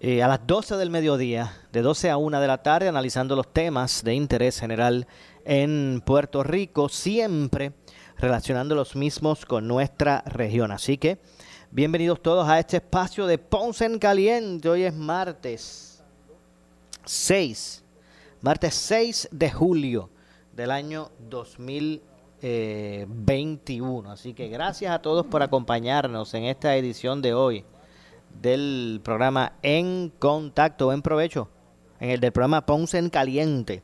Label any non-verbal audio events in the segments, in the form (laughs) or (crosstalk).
eh, a las 12 del mediodía, de 12 a 1 de la tarde, analizando los temas de interés general en Puerto Rico, siempre relacionando los mismos con nuestra región. Así que, bienvenidos todos a este espacio de Ponce en Caliente. Hoy es martes 6 martes 6 de julio del año 2021. Así que gracias a todos por acompañarnos en esta edición de hoy del programa En Contacto. Buen provecho en el del programa Ponce en Caliente.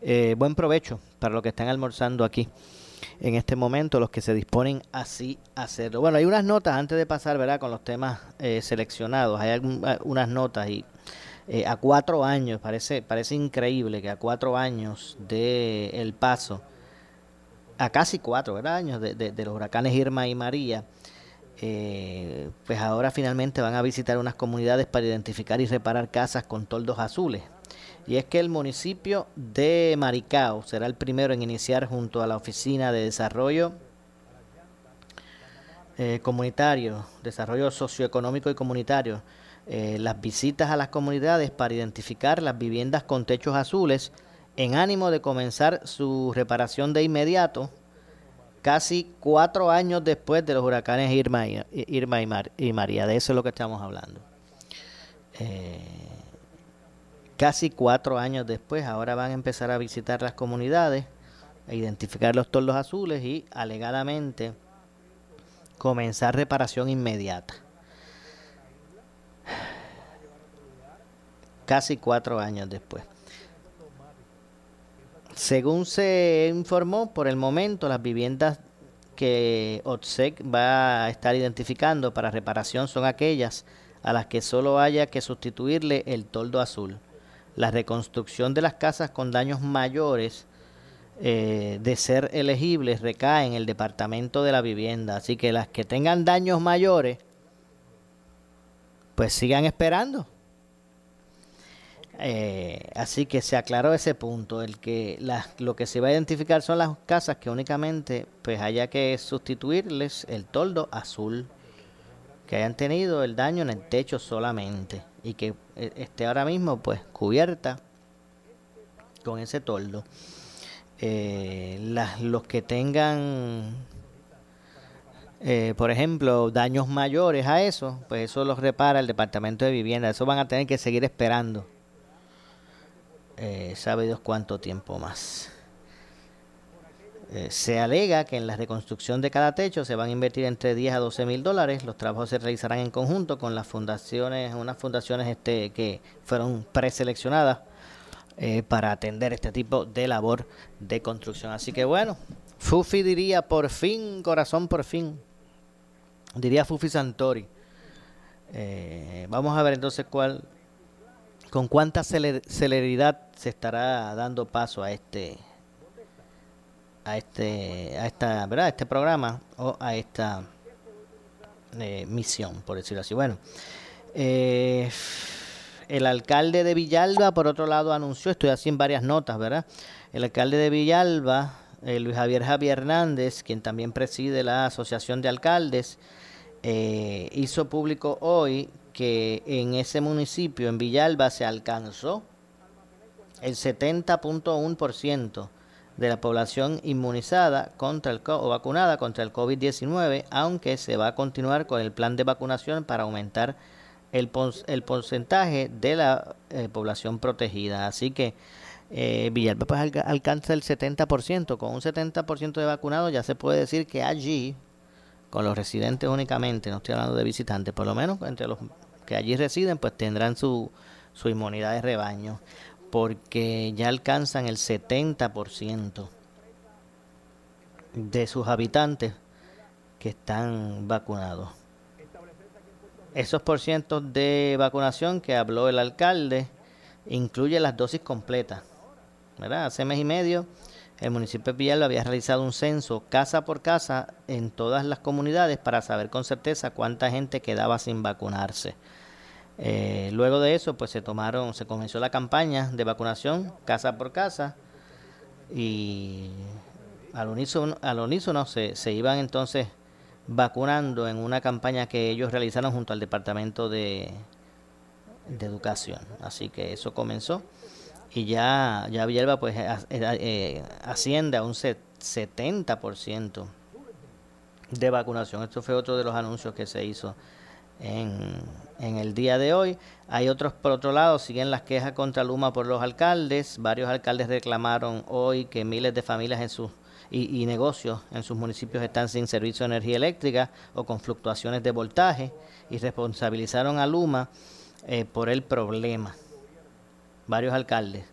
Eh, buen provecho para los que están almorzando aquí en este momento, los que se disponen así a hacerlo. Bueno, hay unas notas antes de pasar, ¿verdad? Con los temas eh, seleccionados. Hay unas notas y eh, a cuatro años, parece, parece increíble que a cuatro años de el paso, a casi cuatro años de, los huracanes Irma y María, eh, pues ahora finalmente van a visitar unas comunidades para identificar y reparar casas con toldos azules. Y es que el municipio de Maricao será el primero en iniciar junto a la Oficina de Desarrollo eh, Comunitario, Desarrollo Socioeconómico y Comunitario, eh, las visitas a las comunidades para identificar las viviendas con techos azules en ánimo de comenzar su reparación de inmediato, casi cuatro años después de los huracanes Irma y, Irma y, María. De eso es lo que estamos hablando. Eh, casi cuatro años después, ahora van a empezar a visitar las comunidades, a identificar los tordos azules y alegadamente comenzar reparación inmediata. casi cuatro años después. Según se informó, por el momento las viviendas que OTSEC va a estar identificando para reparación son aquellas a las que solo haya que sustituirle el toldo azul. La reconstrucción de las casas con daños mayores eh, de ser elegibles recae en el departamento de la vivienda. Así que las que tengan daños mayores, pues sigan esperando. Eh, así que se aclaró ese punto, el que lo que se va a identificar son las casas que únicamente pues haya que sustituirles el toldo azul, que hayan tenido el daño en el techo solamente y que eh, esté ahora mismo pues cubierta con ese toldo. Eh, los que tengan, por ejemplo, daños mayores a eso, pues eso los repara el departamento de vivienda. Eso van a tener que seguir esperando eh, sabe Dios cuánto tiempo más. Eh, se alega que en la reconstrucción de cada techo se van a invertir entre 10 a 12 mil dólares. Los trabajos se realizarán en conjunto con las fundaciones, unas fundaciones este, que fueron preseleccionadas eh, para atender este tipo de labor de construcción. Así que bueno, Fufi diría por fin, corazón por fin. Diría Fufi Santori. Eh, vamos a ver entonces cuál con cuánta celeridad se estará dando paso a este a este a esta verdad este programa o a esta eh, misión por decirlo así bueno eh, el alcalde de Villalba por otro lado anunció estoy así en varias notas verdad el alcalde de Villalba eh, Luis Javier Javier Hernández quien también preside la asociación de alcaldes hizo público hoy que en ese municipio, en Villalba, se alcanzó el 70.1% de la población inmunizada contra el o vacunada contra el COVID-19, aunque se va a continuar con el plan de vacunación para aumentar el, el porcentaje de la eh, población protegida. Así que eh, Villalba pues alcanza el 70%. Con un 70% de vacunados ya se puede decir que allí, con los residentes únicamente, no estoy hablando de visitantes, por lo menos entre los que allí residen, pues tendrán su, su inmunidad de rebaño, porque ya alcanzan el 70% de sus habitantes que están vacunados. Esos porcientos de vacunación que habló el alcalde incluye las dosis completas. ¿verdad? Hace mes y medio el municipio de Villalba había realizado un censo casa por casa en todas las comunidades para saber con certeza cuánta gente quedaba sin vacunarse. Eh, luego de eso, pues se tomaron, se comenzó la campaña de vacunación casa por casa y al unísono, al unísono se, se iban entonces vacunando en una campaña que ellos realizaron junto al Departamento de, de Educación. Así que eso comenzó y ya, ya Villalba pues eh, asciende a un 70% de vacunación. Esto fue otro de los anuncios que se hizo en, en el día de hoy. Hay otros, por otro lado, siguen las quejas contra Luma por los alcaldes. Varios alcaldes reclamaron hoy que miles de familias en sus y, negocios en sus municipios están sin servicio de energía eléctrica o con fluctuaciones de voltaje y responsabilizaron a Luma eh, por el problema. Varios alcaldes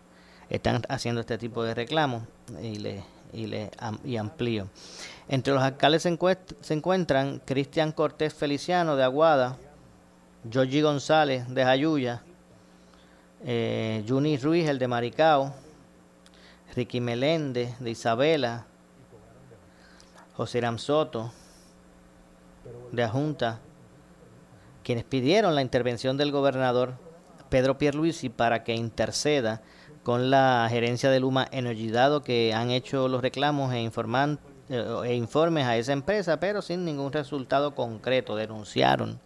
están haciendo este tipo de reclamos y le, y le y amplío. Entre los alcaldes se, se encuentran Cristian Cortés Feliciano de Aguada, Georgie González de Jayuya, eh, Juni Ruiz el de Maricao, Ricky Meléndez de Isabela, José Ram Soto de Ajunta, quienes pidieron la intervención del gobernador Pedro Pierluisi para que interceda con la gerencia de Luma Energy, que han hecho los reclamos e, informan, eh, e informes a esa empresa, pero sin ningún resultado concreto. Denunciaron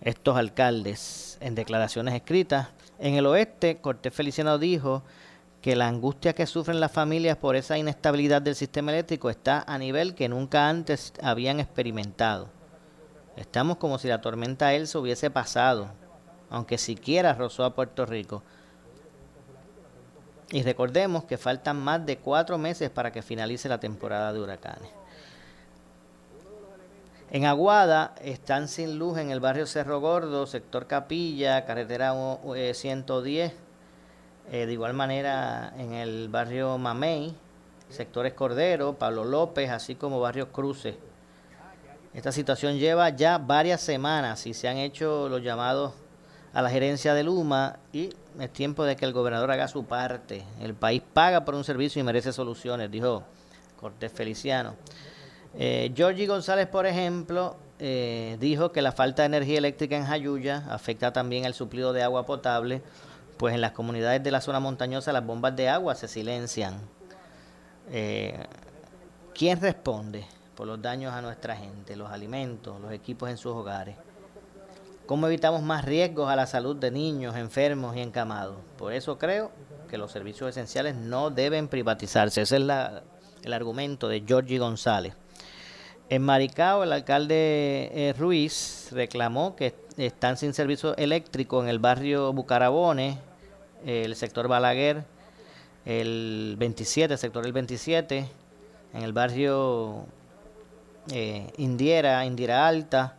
estos alcaldes en declaraciones escritas. En el oeste, Cortés Feliciano dijo que la angustia que sufren las familias por esa inestabilidad del sistema eléctrico está a nivel que nunca antes habían experimentado. Estamos como si la tormenta Elsa hubiese pasado, aunque siquiera rozó a Puerto Rico. Y recordemos que faltan más de cuatro meses para que finalice la temporada de huracanes. En Aguada están sin luz en el barrio Cerro Gordo, sector Capilla, carretera 110 eh, de igual manera en el barrio Mamey, sectores Cordero, Pablo López, así como barrio Cruces. Esta situación lleva ya varias semanas y se han hecho los llamados a la gerencia de Luma y es tiempo de que el gobernador haga su parte. El país paga por un servicio y merece soluciones, dijo Cortés Feliciano. Eh, Georgie González, por ejemplo, eh, dijo que la falta de energía eléctrica en Jayuya afecta también al suplido de agua potable pues en las comunidades de la zona montañosa las bombas de agua se silencian. Eh, ¿Quién responde por los daños a nuestra gente, los alimentos, los equipos en sus hogares? ¿Cómo evitamos más riesgos a la salud de niños, enfermos y encamados? Por eso creo que los servicios esenciales no deben privatizarse. Ese es el argumento de Georgie González. En Maricao, el alcalde eh, Ruiz reclamó que están sin servicio eléctrico en el barrio Bucarabones, el sector Balaguer, el 27, el sector del 27, en el barrio eh, Indiera, Indiera Alta,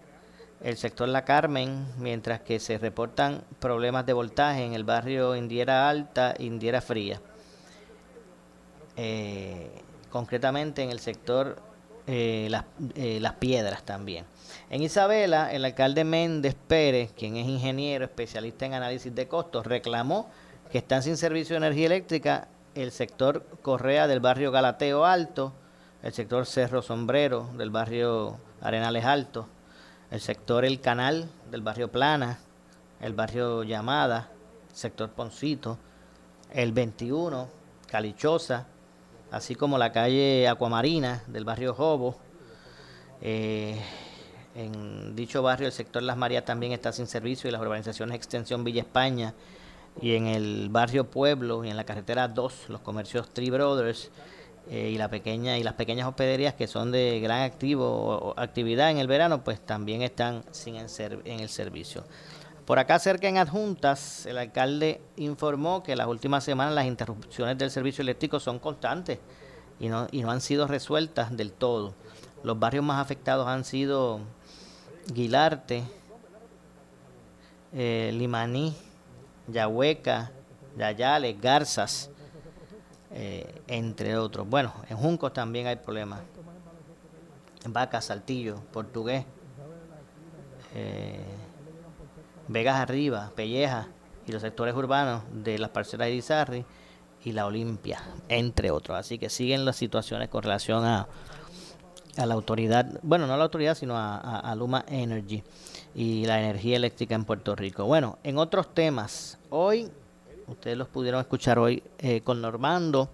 el sector La Carmen, mientras que se reportan problemas de voltaje en el barrio Indiera Alta, Indiera Fría. Eh, concretamente en el sector eh, las, las Piedras también. En Isabela, el alcalde Méndez Pérez, quien es ingeniero especialista en análisis de costos, reclamó que están sin servicio de energía eléctrica el sector Correa del barrio Galateo Alto, el sector Cerro Sombrero del barrio Arenales Alto, el sector El Canal del barrio Plana, el barrio Llamada, sector Poncito, el 21, Calichosa, así como la calle Acuamarina del barrio Jobo. Eh, en dicho barrio el sector Las Marías también está sin servicio y las urbanizaciones Extensión Villa España y en el barrio Pueblo y en la carretera 2 los comercios Three Brothers eh, y la pequeña y las pequeñas hospederías que son de gran activo actividad en el verano pues también están sin en, en el servicio Por acá cerca en Adjuntas, el alcalde informó que las últimas semanas las interrupciones del servicio eléctrico son constantes y no, y no han sido resueltas del todo. Los barrios más afectados han sido Guilarte, eh, Limaní, Yahueca, Yayales, Garzas, eh, entre otros. Bueno, en Juncos también hay problemas. Vaca, Saltillo, Portugués, eh, Vegas Arriba, Pelleja y los sectores urbanos de las parcelas de Izarri y la Olimpia, entre otros. Así que siguen las situaciones con relación a, a la autoridad, bueno, no a la autoridad, sino a, Luma Energy y la energía eléctrica en Puerto Rico. Bueno, en otros temas, hoy, ustedes los pudieron escuchar hoy eh, con Normando,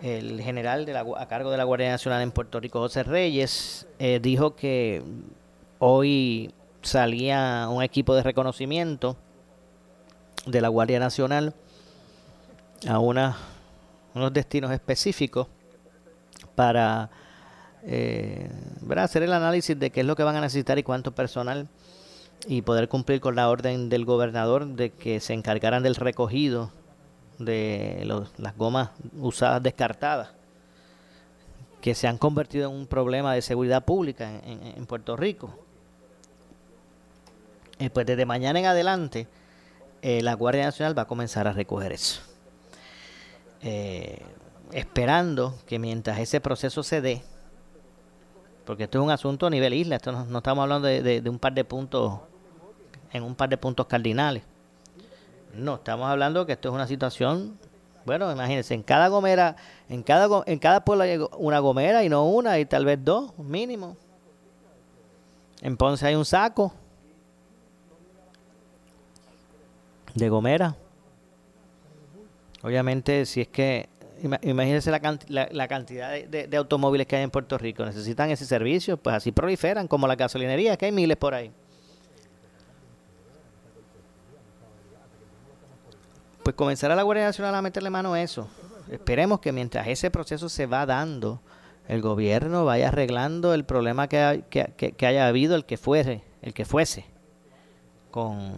el general de la, a cargo de la Guardia Nacional en Puerto Rico, José Reyes, eh, dijo que hoy salía un equipo de reconocimiento de la Guardia Nacional a unos destinos específicos para eh, hacer el análisis de qué es lo que van a necesitar y cuánto personal y poder cumplir con la orden del gobernador de que se encargaran del recogido de las gomas usadas descartadas que se han convertido en un problema de seguridad pública en, Puerto Rico. Eh, pues desde mañana en adelante eh, la Guardia Nacional va a comenzar a recoger eso. Eh, esperando que mientras ese proceso se dé, porque esto es un asunto a nivel isla, esto no, estamos hablando de, un par de puntos, en un par de puntos cardinales. No, estamos hablando que esto es una situación, bueno, imagínense, en cada gomera, en cada, en cada pueblo hay una gomera y no una, y tal vez dos, mínimo. En Ponce hay un saco de gomera. Obviamente, si es que Imagínense la, la, cantidad de, automóviles que hay en Puerto Rico. Necesitan ese servicio, pues así proliferan, como la gasolinería, que hay miles por ahí. Pues comenzará la Guardia Nacional a meterle mano a eso. Esperemos que mientras ese proceso se va dando, el gobierno vaya arreglando el problema que, que, haya habido, el que fuese, el que fuese, con,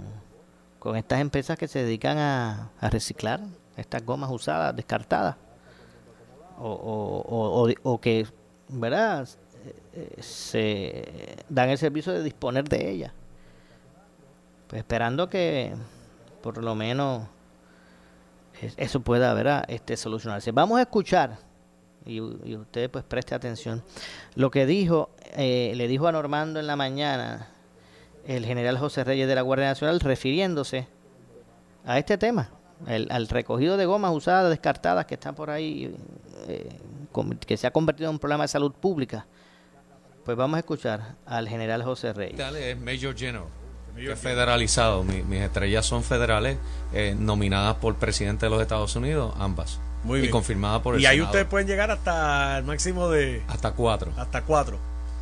con estas empresas que se dedican a, reciclar estas gomas usadas, descartadas o, o, que, ¿verdad? Eh, se dan el servicio de disponer de ella. Pues esperando que por lo menos eso pueda, ¿verdad? Este, solucionarse. Vamos a escuchar, y, y usted pues preste atención, lo que dijo, eh, le dijo a Normando en la mañana el general José Reyes de la Guardia Nacional refiriéndose a este tema al recogido de gomas usadas, descartadas, que está por ahí, eh, que se ha convertido en un problema de salud pública. Pues vamos a escuchar al general José Reyes. es Major General, que es federalizado. mis estrellas son federales, eh, nominadas por el presidente de los Estados Unidos, ambas. Muy bien. Y confirmadas por el Y ahí ustedes pueden llegar hasta el máximo de... Hasta cuatro. Hasta cuatro.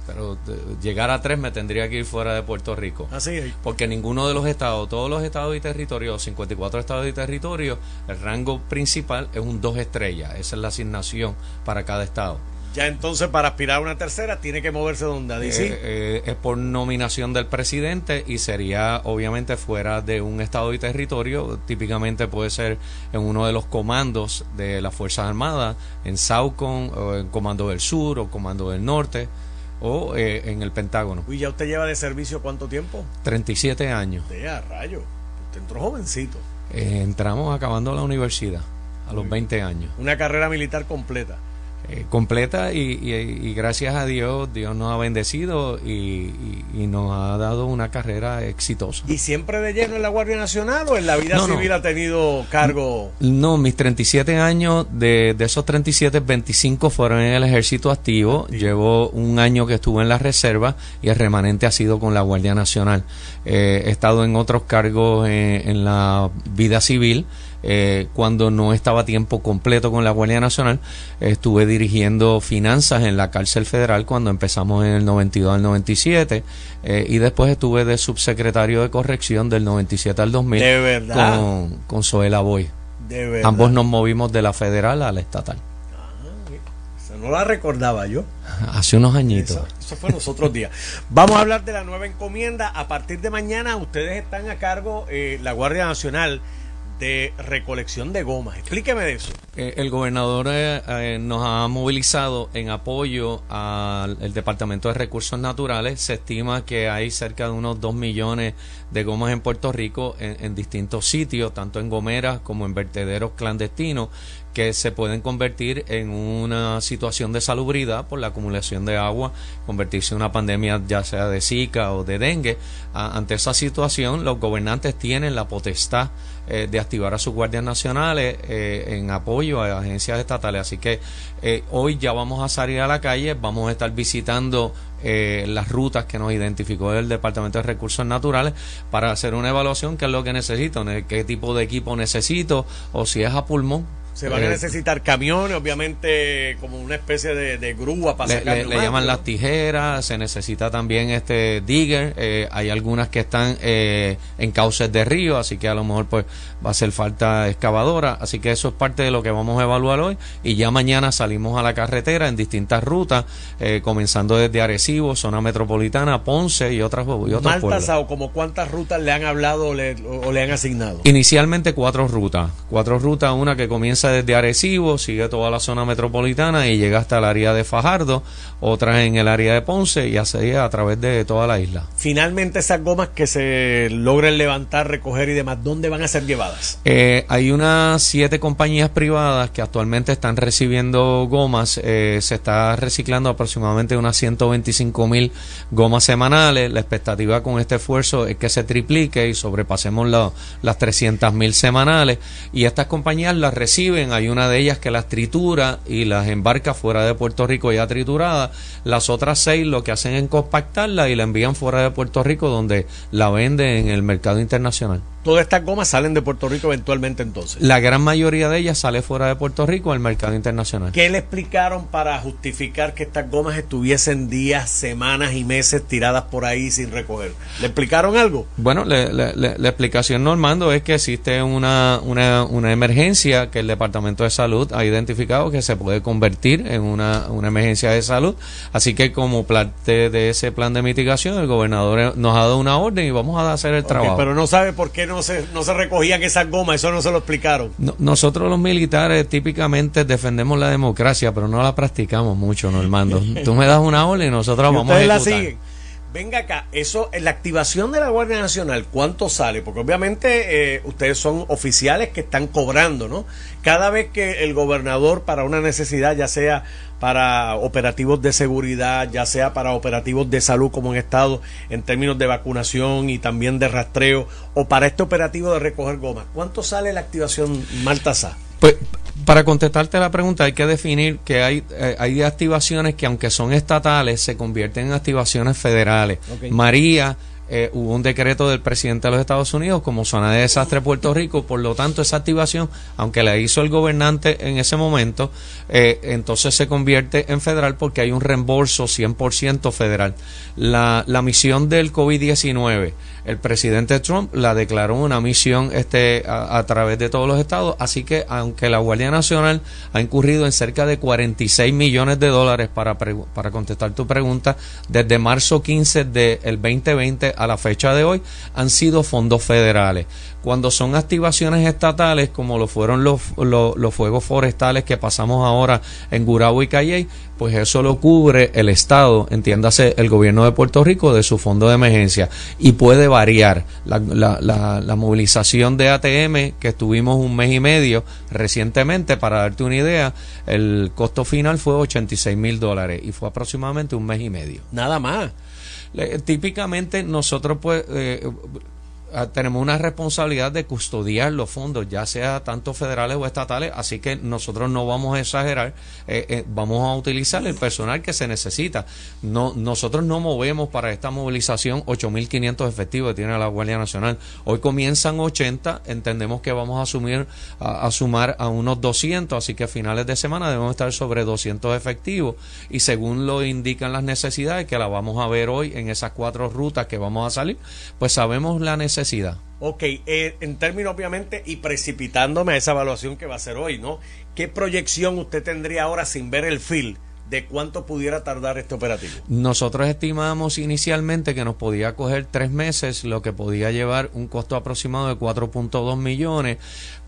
Pero llegar a tres me tendría que ir fuera de Puerto Rico. Así es. Porque ninguno de los estados, todos los estados y territorios, 54 estados y territorios, el rango principal es un dos estrellas. Esa es la asignación para cada estado. Ya entonces para aspirar a una tercera tiene que moverse donde eh, eh, es por nominación del presidente y sería obviamente fuera de un estado y territorio. Típicamente puede ser en uno de los comandos de las Fuerzas Armadas, en SAUCON, o en Comando del Sur o Comando del Norte o eh, en el Pentágono. ¿Y ya usted lleva de servicio cuánto tiempo? 37 años. De a rayo. Usted entró jovencito. Eh, entramos acabando la universidad a los 20 años. Una carrera militar completa. Eh, completa y, gracias a Dios, Dios nos ha bendecido y, nos ha dado una carrera exitosa. ¿Y siempre de lleno en la Guardia Nacional o en la vida civil ha tenido cargo? No, mis 37 años, de, de, esos 37, 25 fueron en el ejército activo. Llevo un año que estuve en la reserva y el remanente ha sido con la Guardia Nacional. Eh, he estado en otros cargos en la vida civil. Eh, cuando no estaba tiempo completo con la Guardia Nacional, estuve dirigiendo finanzas en la cárcel federal cuando empezamos en el 92 al 97 eh, y después estuve de subsecretario de corrección del 97 al 2000 con, con Zoela Boy. Ambos nos movimos de la federal a la estatal. Ah, No la recordaba yo. (laughs) Hace unos añitos. Eso, fue los otros días. Vamos a hablar de la nueva encomienda. A partir de mañana ustedes están a cargo, eh, la Guardia Nacional, de recolección de gomas. Explíqueme de eso. Eh, el gobernador eh, eh, nos ha movilizado en apoyo al Departamento de Recursos Naturales. Se estima que hay cerca de unos 2 millones de gomas en Puerto Rico en distintos sitios, tanto en gomeras como en vertederos clandestinos que se pueden convertir en una situación de salubridad por la acumulación de agua, convertirse en una pandemia ya sea de Zika o de dengue. ante esa situación, los gobernantes tienen la potestad eh, de activar a sus guardias nacionales eh, en apoyo a agencias estatales. Así que eh, hoy ya vamos a salir a la calle, vamos a estar visitando las rutas que nos identificó el Departamento de Recursos Naturales para hacer una evaluación, qué es lo que necesito, qué tipo de equipo necesito o si es a pulmón se van a eh, necesitar camiones, obviamente como una especie de, grúa para le, sacar le, llaman las tijeras, se necesita también este digger, eh, hay algunas que están eh, en cauces de río, así que a lo mejor pues va a hacer falta excavadora, así que eso es parte de lo que vamos a evaluar hoy y ya mañana salimos a la carretera en distintas rutas, comenzando desde Arecibo, zona metropolitana, Ponce y otras y otros pueblos. o como cuántas rutas le han hablado o le han asignado? Inicialmente cuatro rutas, cuatro rutas, una que comienza desde Arecibo, sigue toda la zona metropolitana y llega hasta el área de Fajardo, otras en el área de Ponce y así a través de toda la isla. Finalmente esas gomas que se logren levantar, recoger y demás, ¿dónde van a ser llevadas? Eh, hay unas siete compañías privadas que actualmente están recibiendo gomas, eh, se está reciclando aproximadamente unas 125 mil gomas semanales, la expectativa con este esfuerzo es que se triplique y sobrepasemos las 300 mil semanales y estas compañías las reciben hay una de ellas que las tritura y las embarca fuera de Puerto Rico ya triturada. Las otras seis lo que hacen es compactarla y la envían fuera de Puerto Rico donde la venden en el mercado internacional. Todas estas gomas salen de Puerto Rico eventualmente entonces. La gran mayoría de ellas sale fuera de Puerto Rico al mercado internacional. ¿Qué le explicaron para justificar que estas gomas estuviesen días, semanas y meses tiradas por ahí sin recoger? ¿Le explicaron algo? Bueno, la explicación normando es que existe una, una, una, emergencia que el Departamento de Salud ha identificado que se puede convertir en una, una emergencia de salud. Así que como parte de ese plan de mitigación, el gobernador nos ha dado una orden y vamos a hacer el trabajo. Pero no sabe por qué no no se, no se recogían esas gomas? Eso no se lo explicaron. nosotros los militares típicamente defendemos la democracia, pero no la practicamos mucho, Normando. (laughs) Tú me das una ola y nosotros vamos a ejecutar. la siguen. Venga acá, eso, en la activación de la Guardia Nacional, ¿cuánto sale? Porque obviamente eh, ustedes son oficiales que están cobrando, ¿no? Cada vez que el gobernador para una necesidad, ya sea para operativos de seguridad, ya sea para operativos de salud como en estado en términos de vacunación y también de rastreo, o para este operativo de recoger gomas, ¿cuánto sale la activación Maltasá? Pues para contestarte la pregunta hay que definir que hay, eh, hay activaciones que aunque son estatales se convierten en activaciones federales. María eh, hubo un decreto del presidente de los Estados Unidos como zona de desastre Puerto Rico, por lo tanto esa activación, aunque la hizo el gobernante en ese momento, eh, entonces se convierte en federal porque hay un reembolso 100% federal. La, la misión del COVID-19 el presidente Trump la declaró una misión este, a, través de todos los estados, así que aunque la Guardia Nacional ha incurrido en cerca de 46 millones de dólares para, para contestar tu pregunta, desde marzo 15 del 2020 a la fecha de hoy, han sido fondos federales. Cuando son activaciones estatales, como lo fueron los, los, fuegos forestales que pasamos ahora en Gurabo y Calley, pues eso lo cubre el Estado, entiéndase el gobierno de Puerto Rico, de su fondo de emergencia. Y puede variar. La, la, la, movilización de ATM, que estuvimos un mes y medio recientemente, para darte una idea, el costo final fue 86 mil dólares y fue aproximadamente un mes y medio. Nada más. típicamente nosotros pues... Eh, tenemos una responsabilidad de custodiar los fondos, ya sea tanto federales o estatales, así que nosotros no vamos a exagerar, eh, eh, vamos a utilizar el personal que se necesita. No, nosotros no movemos para esta movilización 8.500 efectivos que tiene la Guardia Nacional. Hoy comienzan 80, entendemos que vamos a, asumir, a, sumar a unos 200, así que a finales de semana debemos estar sobre 200 efectivos y según lo indican las necesidades, que la vamos a ver hoy en esas cuatro rutas que vamos a salir, pues sabemos la necesidad Ok, eh, en términos obviamente y precipitándome a esa evaluación que va a ser hoy, ¿no? ¿Qué proyección usted tendría ahora sin ver el fil de cuánto pudiera tardar este operativo. Nosotros estimamos inicialmente que nos podía coger tres meses, lo que podía llevar un costo aproximado de 4.2 millones.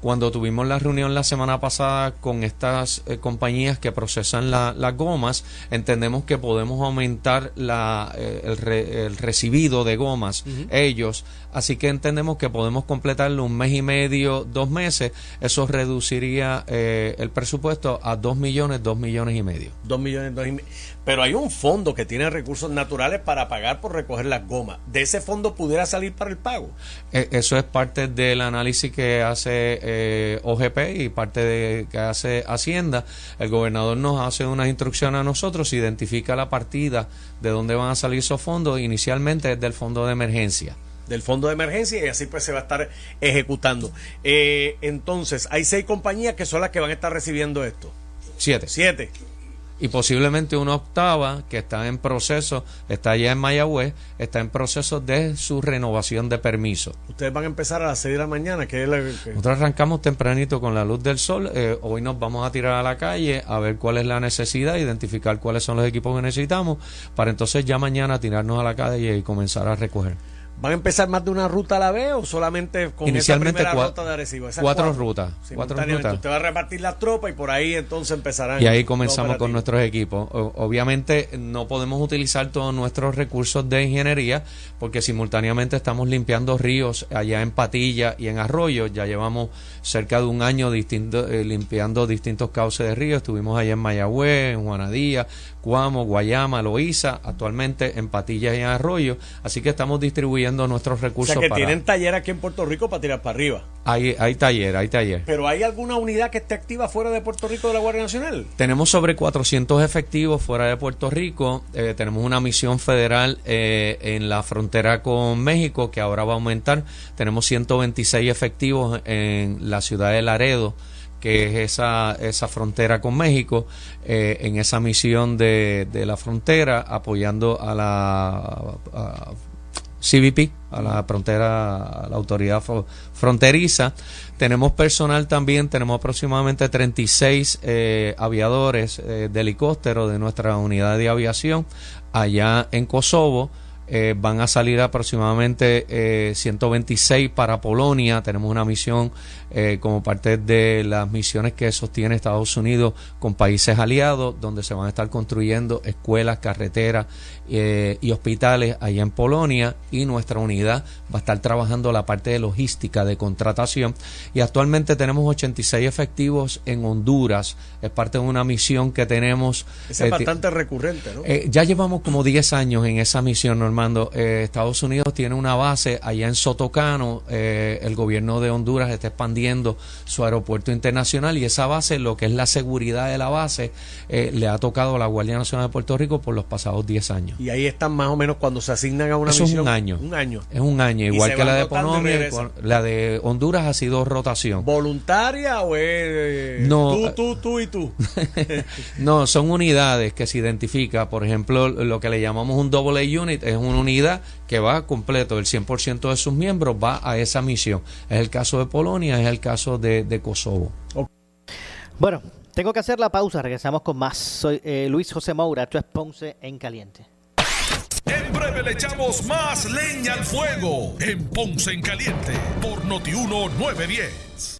Cuando tuvimos la reunión la semana pasada con estas eh, compañías que procesan las gomas, entendemos que podemos aumentar la, eh, el, recibido de gomas ellos, así que entendemos que podemos completarlo un mes y medio, dos meses, eso reduciría eh, el presupuesto a dos millones, dos millones y medio. Dos millones, dos y medio. Pero hay un fondo que tiene recursos naturales para pagar por recoger las gomas. ¿De ese fondo pudiera salir para el pago? eso es parte del análisis que hace eh, OGP y parte de que hace Hacienda. El gobernador nos hace unas instrucciones a nosotros, identifica la partida de dónde van a salir esos fondos. Inicialmente es del fondo de emergencia del fondo de emergencia y así pues se va a estar ejecutando. Eh, entonces, hay seis compañías que son las que van a estar recibiendo esto. Siete. Siete y posiblemente una octava que está en proceso, está ya en Mayagüez, está en proceso de su renovación de permiso. Ustedes van a empezar a las 6 de la mañana, que es la, Nosotros arrancamos tempranito con la luz del sol, eh, hoy nos vamos a tirar a la calle a ver cuál es la necesidad, identificar cuáles son los equipos que necesitamos, para entonces ya mañana tirarnos a la calle y comenzar a recoger. ¿Van a empezar más de una ruta a la vez o solamente con Inicialmente esa ruta de Arecibo? cuatro, rutas. Cuatro rutas. Usted va a repartir las tropas y por ahí entonces empezarán. Y ahí comenzamos con nuestros equipos. obviamente no podemos utilizar todos nuestros recursos de ingeniería porque simultáneamente estamos limpiando ríos allá en Patilla y en Arroyo. Ya llevamos cerca de un año distinto, eh, limpiando distintos cauces de ríos. Estuvimos allá en Mayagüez, en Juanadía, Cuamo, Guayama, Loíza, actualmente en Patillas y en Arroyo. Así que estamos distribuyendo nuestros recursos. O sea que tienen taller aquí en Puerto Rico para tirar para arriba. Hay, hay taller, hay taller. ¿Pero hay alguna unidad que esté activa fuera de Puerto Rico de la Guardia Nacional? Tenemos sobre 400 efectivos fuera de Puerto Rico. Eh, tenemos una misión federal eh, en la frontera con México que ahora va a aumentar. Tenemos 126 efectivos en la ciudad de Laredo que es esa, esa frontera con México, eh, en esa misión de, de, la frontera, apoyando a la CBP, a la frontera, a la autoridad fronteriza. Tenemos personal también, tenemos aproximadamente 36 eh, aviadores eh, de helicóptero de nuestra unidad de aviación allá en Kosovo. Eh, van a salir aproximadamente 126 para Polonia. Tenemos una misión eh, como parte de las misiones que sostiene Estados Unidos con países aliados, donde se van a estar construyendo escuelas, carreteras eh, y hospitales allá en Polonia y nuestra unidad va a estar trabajando la parte de logística, de contratación y actualmente tenemos 86 efectivos en Honduras, es parte de una misión que tenemos. es eh, bastante recurrente, ¿no? ya llevamos como 10 años en esa misión, Normando. Estados Unidos tiene una base allá en Sotocano, el gobierno de Honduras está expandiendo su aeropuerto internacional y esa base, lo que es la seguridad de la base, eh, le ha tocado a la Guardia Nacional de Puerto Rico por los pasados 10 años. Y ahí están más o menos cuando se asignan a una Eso misión. Es un año. Un año. Es un año, igual que la de Polonia, la de Honduras ha sido rotación. ¿Voluntaria o es no, tú, tú, tú y tú? (laughs) no, son unidades que se identifica, por ejemplo, lo que le llamamos un double A unit es una unidad que va completo, el 100% de sus miembros va a esa misión. Es el caso de Polonia, es el caso de, Kosovo. Bueno, tengo que hacer la pausa, regresamos con más. Soy eh, Luis José Moura, esto es Ponce en Caliente. En breve le echamos más leña al fuego en Ponce en Caliente por Notiuno 910.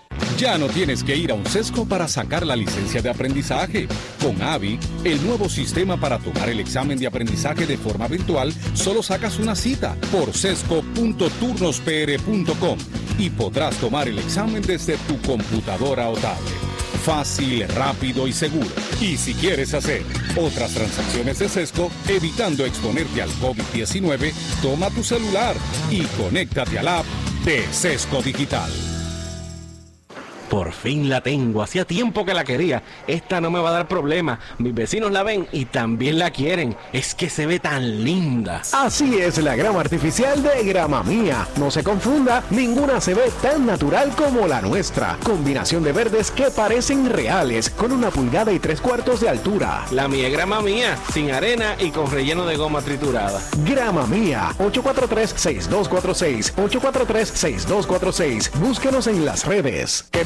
Ya no tienes que ir a un sesco para sacar la licencia de aprendizaje. Con AVI, el nuevo sistema para tomar el examen de aprendizaje de forma virtual, solo sacas una cita por sesco.turnospr.com y podrás tomar el examen desde tu computadora o tablet. Fácil, rápido y seguro. Y si quieres hacer otras transacciones de Sesco, evitando exponerte al COVID-19, toma tu celular y conéctate al app de Sesco Digital. Por fin la tengo. Hacía tiempo que la quería. Esta no me va a dar problema. Mis vecinos la ven y también la quieren. Es que se ve tan linda. Así es la grama artificial de Grama Mía. No se confunda, ninguna se ve tan natural como la nuestra. Combinación de verdes que parecen reales, con una pulgada y tres cuartos de altura. La mía es grama mía, sin arena y con relleno de goma triturada. Grama Mía, 843-6246. 843-6246. Búsquenos en las redes. ¿Qué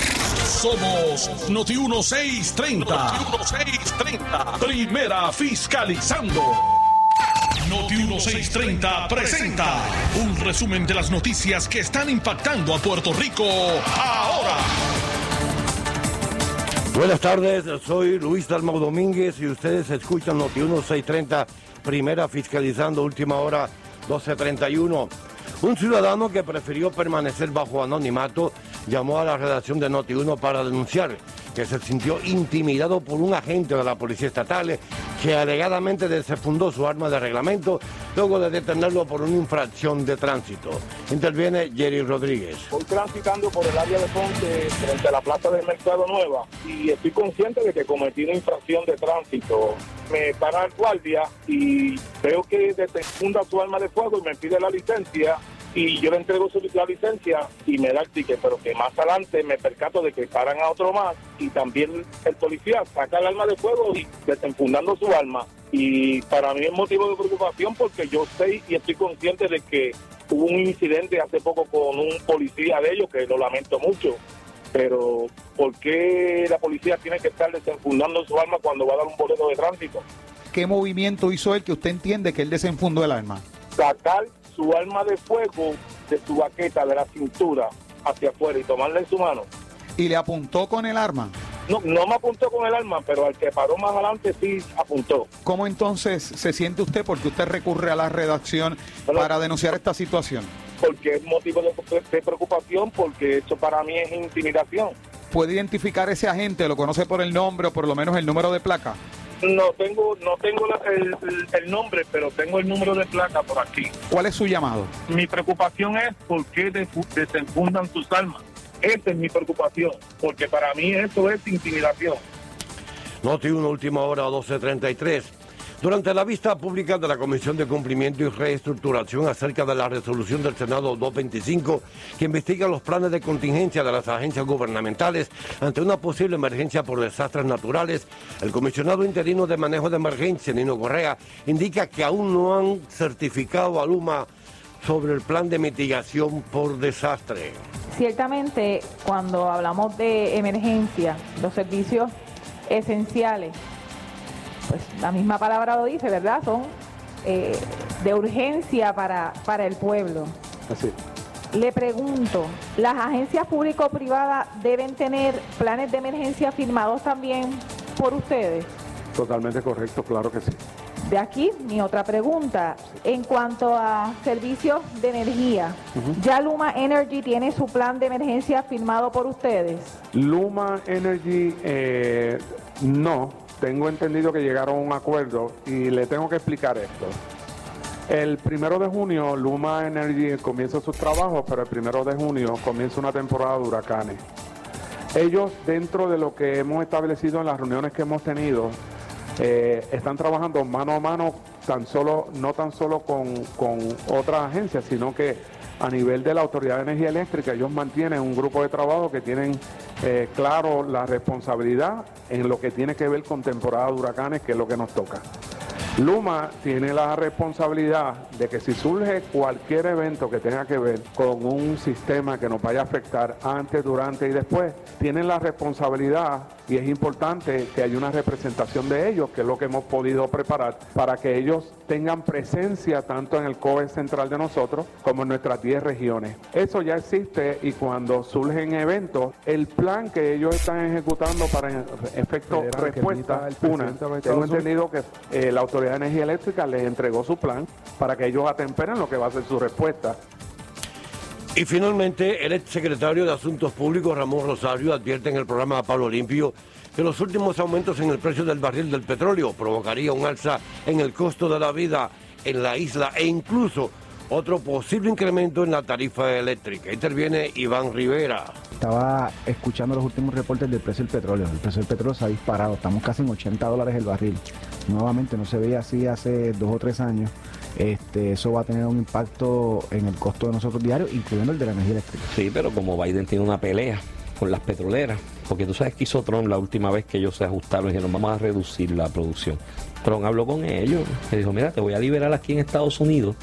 Somos Noti 1630. Noti 1630. Primera fiscalizando. Noti 1630 presenta un resumen de las noticias que están impactando a Puerto Rico ahora. Buenas tardes, soy Luis Dalmau Domínguez y ustedes escuchan Noti 1630, primera fiscalizando, última hora 1231. Un ciudadano que prefirió permanecer bajo anonimato llamó a la redacción de Noti1 para denunciar que se sintió intimidado por un agente de la Policía Estatal que alegadamente desfundó su arma de reglamento luego de detenerlo por una infracción de tránsito. Interviene Jerry Rodríguez. Voy transitando por el área de Ponce frente a la plaza del Mercado Nueva y estoy consciente de que cometí una infracción de tránsito. Me para el guardia y veo que desfunda su arma de fuego y me pide la licencia y yo le entrego su, la licencia y me da el ticket, pero que más adelante me percato de que paran a otro más y también el policía saca el arma de fuego y desenfundando su arma. Y para mí es motivo de preocupación porque yo sé y estoy consciente de que hubo un incidente hace poco con un policía de ellos, que lo lamento mucho, pero ¿por qué la policía tiene que estar desenfundando su arma cuando va a dar un boleto de tránsito? ¿Qué movimiento hizo él que usted entiende que él desenfundó el arma? Sacar su arma de fuego de su baqueta, de la cintura, hacia afuera y tomarla en su mano. ¿Y le apuntó con el arma? No, no me apuntó con el arma, pero al que paró más adelante sí apuntó. ¿Cómo entonces se siente usted porque usted recurre a la redacción para denunciar esta situación? Porque es motivo de, de preocupación, porque esto para mí es intimidación. ¿Puede identificar ese agente? ¿Lo conoce por el nombre o por lo menos el número de placa? No tengo, no tengo la, el, el, nombre, pero tengo el número de placa por aquí. ¿Cuál es su llamado? Mi preocupación es por qué desenfundan sus armas. Esa es mi preocupación, porque para mí eso es intimidación. Noti 1, última hora, 12.33. Durante la vista pública de la Comisión de Cumplimiento y Reestructuración acerca de la resolución del Senado 225 que investiga los planes de contingencia de las agencias gubernamentales ante una posible emergencia por desastres naturales, el comisionado interino de manejo de emergencia, Nino Correa, indica que aún no han certificado a Luma sobre el plan de mitigación por desastre. Ciertamente, cuando hablamos de emergencia, los servicios esenciales pues la misma palabra lo dice, ¿verdad? Son eh, de urgencia para, para el pueblo. Así. Le pregunto, ¿las agencias público-privadas deben tener planes de emergencia firmados también por ustedes? Totalmente correcto, claro que sí. De aquí mi otra pregunta. En cuanto a servicios de energía, ¿ya Luma Energy tiene su plan de emergencia firmado por ustedes? Luma Energy, eh, no. Tengo entendido que llegaron a un acuerdo y le tengo que explicar esto. El primero de junio, Luma Energy comienza sus trabajos, pero el primero de junio comienza una temporada de huracanes. Ellos, dentro de lo que hemos establecido en las reuniones que hemos tenido, eh, están trabajando mano a mano, tan solo, no tan solo con, con otras agencias, sino que a nivel de la Autoridad de Energía Eléctrica, ellos mantienen un grupo de trabajo que tienen eh, claro la responsabilidad en lo que tiene que ver con temporada de huracanes, que es lo que nos toca. Luma tiene la responsabilidad de que si surge cualquier evento que tenga que ver con un sistema que nos vaya a afectar antes, durante y después, tienen la responsabilidad y es importante que haya una representación de ellos, que es lo que hemos podido preparar, para que ellos tengan presencia tanto en el COE central de nosotros como en nuestras 10 regiones. Eso ya existe y cuando surgen eventos, el plan que ellos están ejecutando para efecto respuesta, una, tengo entendido que eh, la Autoridad de Energía Eléctrica les entregó su plan para que ellos atemperen lo que va a ser su respuesta. Y finalmente, el exsecretario de Asuntos Públicos, Ramón Rosario, advierte en el programa Pablo Limpio que los últimos aumentos en el precio del barril del petróleo provocaría un alza en el costo de la vida en la isla e incluso otro posible incremento en la tarifa eléctrica. Interviene Iván Rivera. Estaba escuchando los últimos reportes del precio del petróleo. El precio del petróleo se ha disparado. Estamos casi en 80 dólares el barril. Nuevamente, no se veía así hace dos o tres años. Este, eso va a tener un impacto en el costo de nosotros diarios, incluyendo el de la energía eléctrica. Sí, pero como Biden tiene una pelea con las petroleras, porque tú sabes que hizo Trump la última vez que ellos se ajustaron y dijeron vamos a reducir la producción. Trump habló con ellos, le dijo, mira, te voy a liberar aquí en Estados Unidos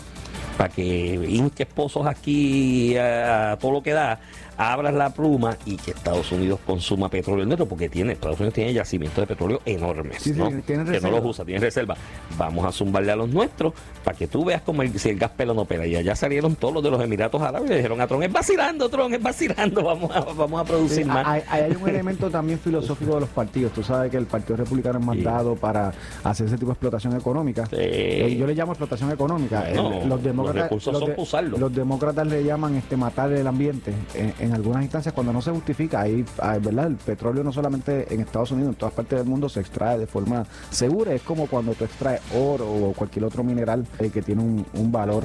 para que hinques pozos aquí a, todo lo que da, abras la pluma y que Estados Unidos consuma petróleo neto, porque tiene, Estados Unidos tiene yacimientos de petróleo enormes, que no los usa, tiene reserva. Vamos a zumbarle a los nuestros para que tú veas como el, si el gas pelo no pela. Y allá salieron todos los de los Emiratos Árabes y le dijeron a Trump, es vacilando, Trump, es vacilando, vamos a, vamos a producir Sí, más. hay, hay un elemento también filosófico de los partidos. Tú sabes que el Partido Republicano es mandado para hacer ese tipo de explotación económica. Eh, yo le llamo explotación económica. No, El- los, demócratas, los de- demócratas le llaman este matar el ambiente. En, en algunas instancias, cuando no se justifica, ahí, ¿verdad? El petróleo no solamente en Estados Unidos, en todas partes del mundo se extrae de forma segura. Es como cuando tú extraes oro o cualquier otro mineral eh, que tiene un, un valor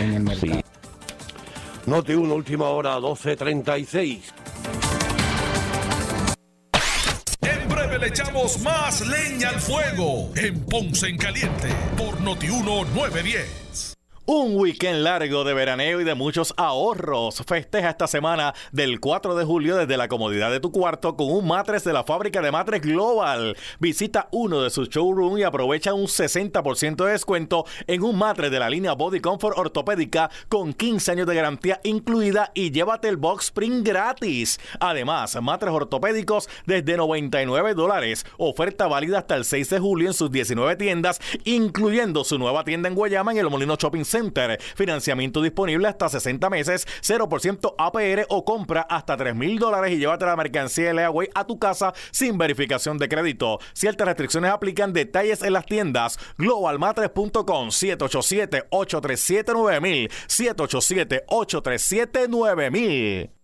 en el mercado. Noti 1, última hora, 12.36. En breve le echamos más leña al fuego en Ponce en Caliente por Notiuno 910. Un weekend largo de veraneo y de muchos ahorros. Festeja esta semana del 4 de julio desde la comodidad de tu cuarto con un matres de la fábrica de matres Global. Visita uno de sus showrooms y aprovecha un 60% de descuento en un matres de la línea Body Comfort ortopédica con 15 años de garantía incluida y llévate el box spring gratis. Además, matres ortopédicos desde 99 dólares. Oferta válida hasta el 6 de julio en sus 19 tiendas, incluyendo su nueva tienda en Guayama en el Molino Shopping Center. Financiamiento disponible hasta 60 meses, 0% APR o compra hasta 3 mil dólares y llévate la mercancía de Leaway a tu casa sin verificación de crédito. Ciertas restricciones aplican detalles en las tiendas. Globalmatres.com 787-837-9000 787-837-9000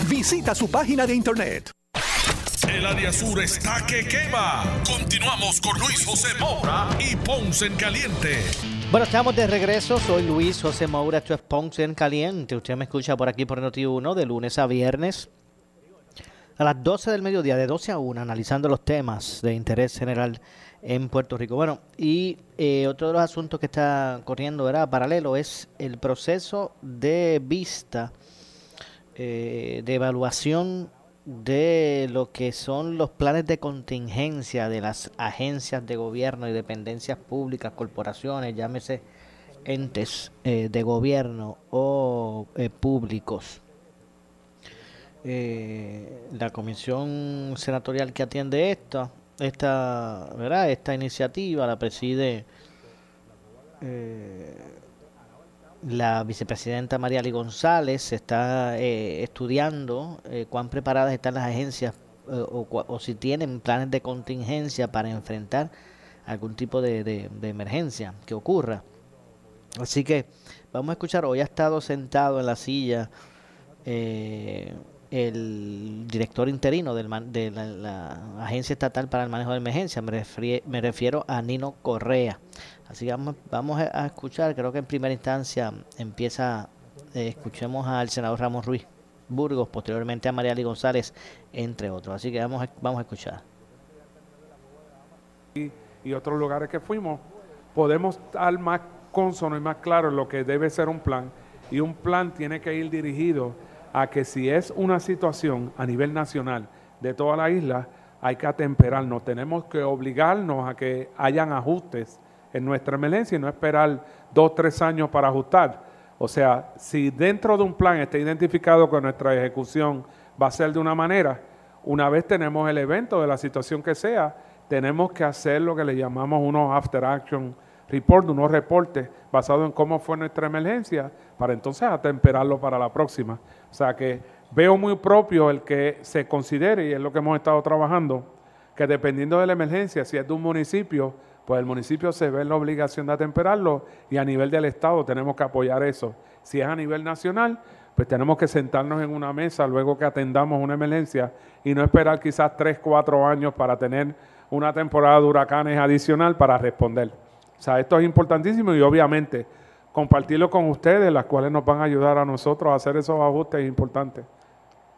Visita su página de internet. El área sur está que quema. Continuamos con Luis José Moura y Ponce en Caliente. Bueno, estamos de regreso. Soy Luis José Moura, esto es Ponce en Caliente. Usted me escucha por aquí por Noti1 de lunes a viernes a las 12 del mediodía, de 12 a 1, analizando los temas de interés general en Puerto Rico. Bueno, y eh, otro de los asuntos que está corriendo, ¿verdad? Paralelo es el proceso de vista, eh, de evaluación de lo que son los planes de contingencia de las agencias de gobierno y dependencias públicas, corporaciones, llámese entes eh, de gobierno o públicos. la comisión senatorial que atiende esto esta, ¿verdad? esta iniciativa la preside eh, la vicepresidenta María Ali González. Está eh, estudiando eh, cuán preparadas están las agencias o, si tienen planes de contingencia para enfrentar algún tipo de, de emergencia que ocurra. Así que vamos a escuchar, hoy ha estado sentado en la silla el director interino del de la, Agencia Estatal para el Manejo de Emergencia, me, refiero a Nino Correa. Así que vamos, vamos a escuchar, creo que en primera instancia empieza, eh, escuchemos al senador Ramón Ruiz Burgos, posteriormente a María González, entre otros. Así que vamos vamos a escuchar. Y, y otros lugares que fuimos, podemos estar más consono y más claro lo que debe ser un plan. Y un plan tiene que ir dirigido a que si es una situación a nivel nacional de toda la isla, hay que atemperarnos. Tenemos que obligarnos a que hayan ajustes en nuestra emergencia y no esperar dos, tres años para ajustar. O sea, si dentro de un plan está identificado que nuestra ejecución va a ser de una manera, una vez tenemos el evento de la situación que sea, tenemos que hacer lo que le llamamos unos after action report, unos reportes basados en cómo fue nuestra emergencia, para entonces atemperarlo para la próxima. O sea que veo muy propio el que se considere, y es lo que hemos estado trabajando, que dependiendo de la emergencia, si es de un municipio, pues el municipio se ve en la obligación de atemperarlo y a nivel del Estado tenemos que apoyar eso. Si es a nivel nacional, pues tenemos que sentarnos en una mesa luego que atendamos una emergencia y no esperar quizás tres, cuatro años para tener una temporada de huracanes adicional para responder. O sea, esto es importantísimo y obviamente compartirlo con ustedes, las cuales nos van a ayudar a nosotros a hacer esos ajustes importantes.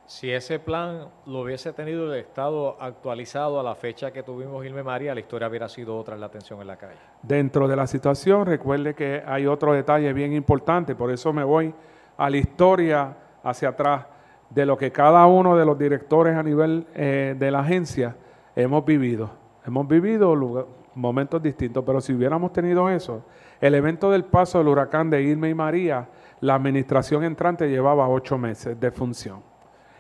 Si ese plan lo hubiese tenido el Estado actualizado a la fecha que tuvimos Irme María, la historia hubiera sido otra en la atención en la calle. Dentro de la situación, recuerde que hay otro detalle bien importante, por eso me voy a la historia hacia atrás de lo que cada uno de los directores a nivel eh, de la agencia hemos vivido. Hemos vivido momentos distintos, pero si hubiéramos tenido eso, el evento del paso del huracán de Irma y María, la administración entrante llevaba ocho meses de función.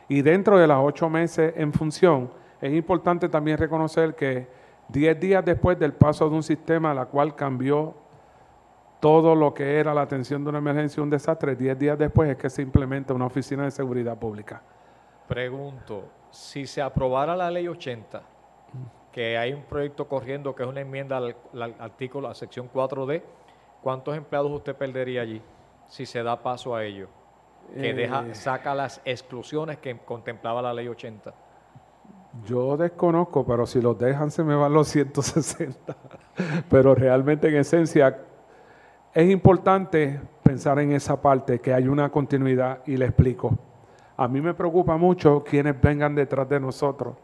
Y dentro de los ocho meses en función, es importante también reconocer que diez días después del paso de un sistema la cual cambió todo lo que era la atención de una emergencia, un desastre, diez días después es que se implementa una oficina de seguridad pública. Pregunto, si se aprobara la ley 80, que hay un proyecto corriendo que es una enmienda al, al artículo, a sección 4D, ¿cuántos empleados usted perdería allí si se da paso a ello? Que deja, Eh. saca las exclusiones que contemplaba la ley 80. Yo desconozco, pero si los dejan se me van los 160. pero realmente en esencia es importante pensar en esa parte, que hay una continuidad y le explico. A mí me preocupa mucho quienes vengan detrás de nosotros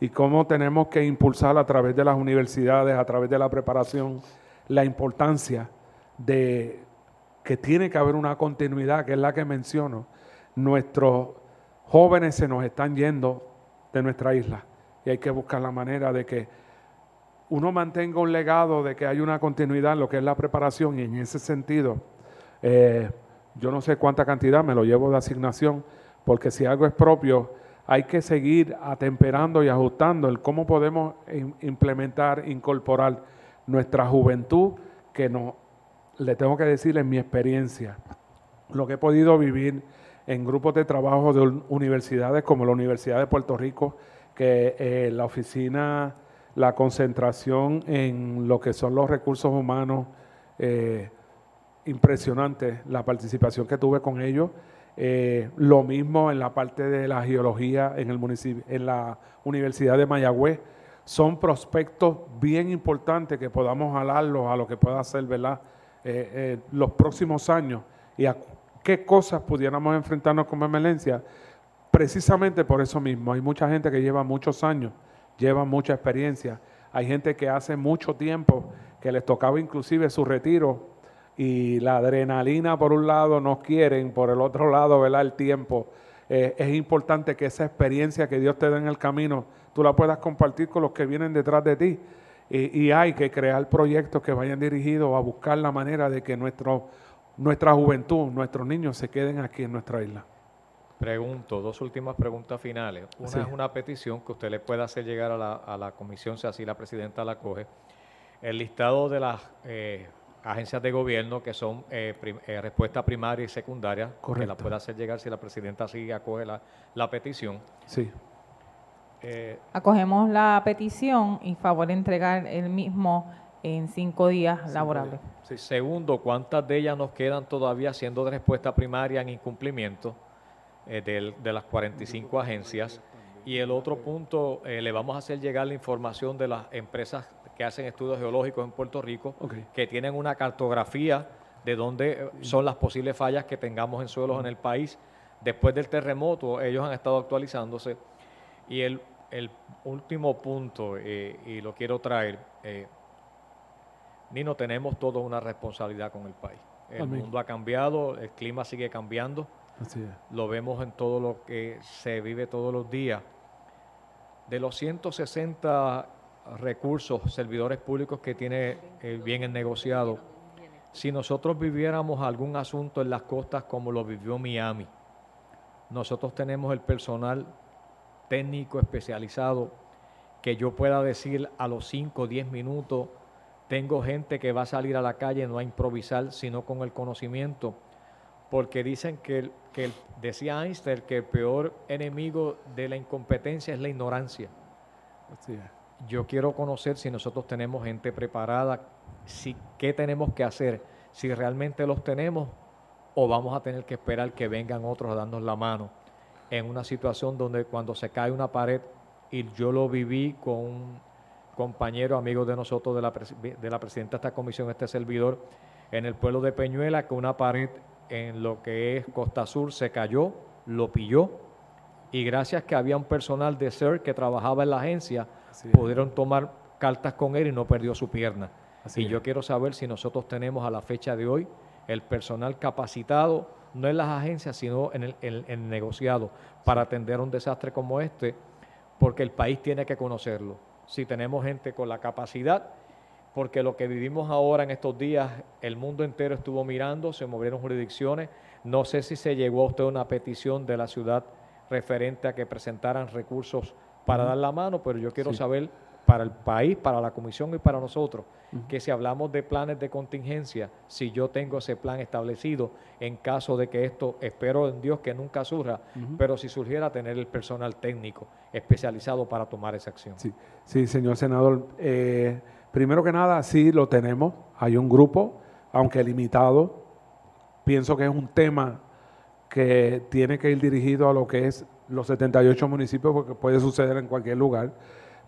y cómo tenemos que impulsar a través de las universidades, a través de la preparación, la importancia de que tiene que haber una continuidad, que es la que menciono. Nuestros jóvenes se nos están yendo de nuestra isla y hay que buscar la manera de que uno mantenga un legado de que hay una continuidad en lo que es la preparación y en ese sentido, eh, yo no sé cuánta cantidad me lo llevo de asignación, porque si algo es propio, hay que seguir atemperando y ajustando el cómo podemos im- implementar, incorporar nuestra juventud, que no, le tengo que decir en mi experiencia, lo que he podido vivir en grupos de trabajo de un- universidades como la Universidad de Puerto Rico, que eh, la oficina, la concentración en lo que son los recursos humanos, eh, impresionante la participación que tuve con ellos Eh, lo mismo en la parte de la geología en el municipio, en la Universidad de Mayagüez. Son prospectos bien importantes que podamos jalarlos a lo que pueda hacer. Eh, eh, los próximos años y a qué cosas pudiéramos enfrentarnos como emergencia. Precisamente por eso mismo, hay mucha gente que lleva muchos años, lleva mucha experiencia. Hay gente que hace mucho tiempo que les tocaba inclusive su retiro y la adrenalina por un lado nos quieren, por el otro lado, ¿verdad? El tiempo. Eh, es importante que esa experiencia que Dios te da en el camino, tú la puedas compartir con los que vienen detrás de ti. Y, y hay que crear proyectos que vayan dirigidos a buscar la manera de que nuestro, nuestra juventud, nuestros niños se queden aquí en nuestra isla. Pregunto, dos últimas preguntas finales. Una Sí. es una petición que usted le puede hacer llegar a la, a la comisión, si así la presidenta la coge. El listado de las eh, agencias de gobierno que son eh, prim- eh, respuesta primaria y secundaria, que la puede hacer llegar si la presidenta así acoge la, la petición. Sí. Eh, Acogemos la petición y favor de entregar el mismo en cinco días laborables. Segundo, ¿cuántas de ellas nos quedan todavía siendo de respuesta primaria en incumplimiento eh, del- de, las 45 agencias? Y el otro punto, eh, le vamos a hacer llegar la información de las empresas que hacen estudios geológicos en Puerto Rico, que tienen una cartografía de dónde eh, son las posibles fallas que tengamos en suelos en el país. Después del terremoto, ellos han estado actualizándose. Y el, el último punto, eh, y lo quiero traer, eh, Nino, tenemos todos una responsabilidad con el país. El Amén. mundo ha cambiado, el clima sigue cambiando, Así es. lo vemos en todo lo que se vive todos los días. De los 160 recursos, servidores públicos que tiene bien el negociado, si nosotros viviéramos algún asunto en las costas como lo vivió Miami, nosotros tenemos el personal técnico especializado que yo pueda decir a los 5 o 10 minutos, tengo gente que va a salir a la calle no a improvisar, sino con el conocimiento, porque dicen que, que decía Einstein que el peor enemigo de la incompetencia es la ignorancia. Yo quiero conocer si nosotros tenemos gente preparada, si, qué tenemos que hacer, si realmente los tenemos o vamos a tener que esperar que vengan otros a darnos la mano en una situación donde cuando se cae una pared, y yo lo viví con un compañero, amigo de nosotros, de la, de la presidenta de esta comisión, este servidor, en el pueblo de Peñuela, que una pared en lo que es Costa Sur se cayó, lo pilló, y gracias que había un personal de CER que trabajaba en la agencia, pudieron tomar cartas con él y no perdió su pierna. y yo quiero saber si nosotros tenemos a la fecha de hoy el personal capacitado, no en las agencias, sino en el, en- negociado, para atender un desastre como este, porque el país tiene que conocerlo. Si tenemos gente con la capacidad, porque lo que vivimos ahora en estos días, el mundo entero estuvo mirando, se movieron jurisdicciones. No sé si se llegó a usted una petición de la ciudad referente a que presentaran recursos para dar la mano, pero yo quiero Sí. saber para el país, para la comisión y para nosotros, que si hablamos de planes de contingencia, si yo tengo ese plan establecido en caso de que esto, espero en Dios que nunca surja, pero si surgiera tener el personal técnico especializado para tomar esa acción. Sí, sí, señor senador. Eh, primero que nada, sí lo tenemos. Hay un grupo, aunque limitado. Pienso que es un tema que tiene que ir dirigido a lo que es los 78 municipios, porque puede suceder en cualquier lugar.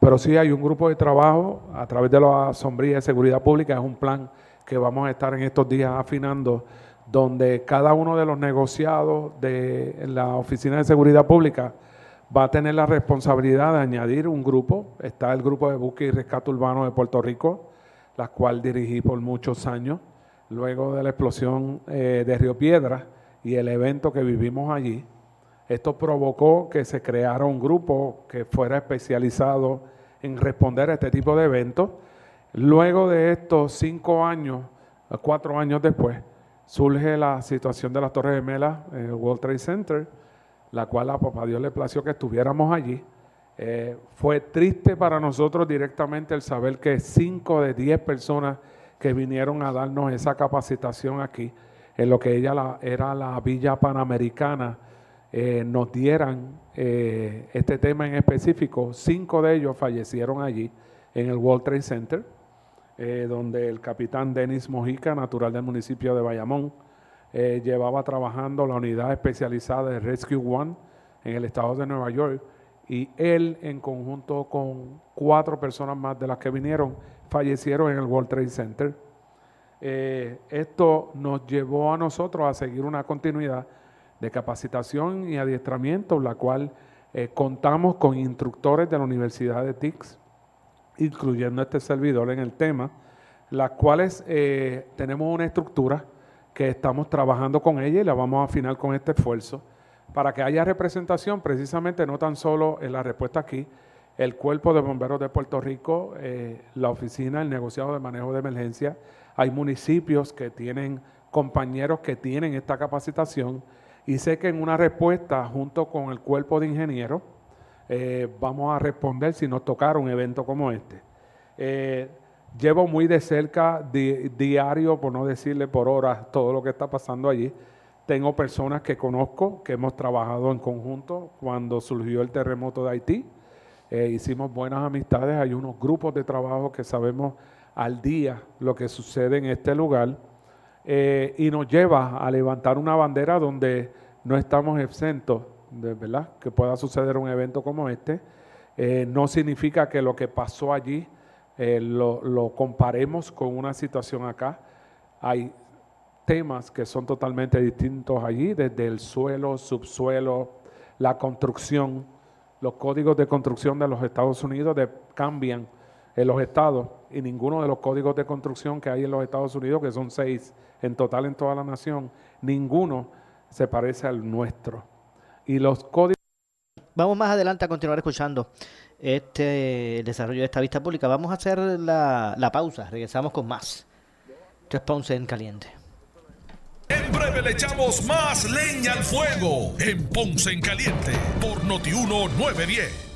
Pero sí hay un grupo de trabajo a través de la sombría de seguridad pública. Es un plan que vamos a estar en estos días afinando, donde cada uno de los negociados de la Oficina de Seguridad Pública va a tener la responsabilidad de añadir un grupo. Está el grupo de búsqueda y rescate urbano de Puerto Rico, la cual dirigí por muchos años. Luego de la explosión eh, de Río Piedra y el evento que vivimos allí, esto provocó que se creara un grupo que fuera especializado en responder a este tipo de eventos. Luego de estos cinco años, eh, cuatro años después, surge la situación de las Torres Gemelas en el World Trade Center, la cual a papá Dios le plació que estuviéramos allí. Eh, fue triste para nosotros directamente el saber que cinco de diez personas que vinieron a darnos esa capacitación aquí, en lo que ella la- era la Villa Panamericana, eh, nos dieran eh, este tema en específico. Cinco de ellos fallecieron allí en el World Trade Center, eh, donde el capitán Denis Mojica, natural del municipio de Bayamón, llevaba trabajando la unidad especializada de Rescue One en el estado de Nueva York y él en conjunto con cuatro personas más de las que vinieron fallecieron en el World Trade Center. Esto nos llevó a nosotros a seguir una continuidad de capacitación y adiestramiento, la cual eh, contamos con instructores de la Universidad de TICS, incluyendo este servidor en el tema, las cuales eh, tenemos una estructura que estamos trabajando con ella y la vamos a afinar con este esfuerzo para que haya representación precisamente no tan solo en la respuesta aquí, el Cuerpo de Bomberos de Puerto Rico, eh, la oficina, el negociado de manejo de emergencia, hay municipios que tienen compañeros que tienen esta capacitación y sé que en una respuesta junto con el cuerpo de ingenieros eh, vamos a responder si nos tocara un evento como este. Eh, llevo muy de cerca, diario, por no decirle por horas, todo lo que está pasando allí. Tengo personas que conozco, que hemos trabajado en conjunto cuando surgió el terremoto de Haití. Eh, hicimos buenas amistades, hay unos grupos de trabajo que sabemos al día lo que sucede en este lugar y nos lleva a levantar una bandera donde no estamos exentos de verdad que pueda suceder un evento como este. Eh, no significa que lo que pasó allí lo, lo comparemos con una situación acá. Hay temas que son totalmente distintos allí, desde el suelo, subsuelo, la construcción. Los códigos de construcción de los Estados Unidos cambian en los estados y ninguno de los códigos de construcción que hay en los Estados Unidos, que son seis en total en toda la nación, ninguno se parece al nuestro. Y los códigos... Vamos más adelante a continuar escuchando este desarrollo de esta vista pública. Vamos a hacer la, la pausa, regresamos con más. Response en caliente. En breve le echamos más leña al fuego en Ponce en Caliente por Notiuno 910.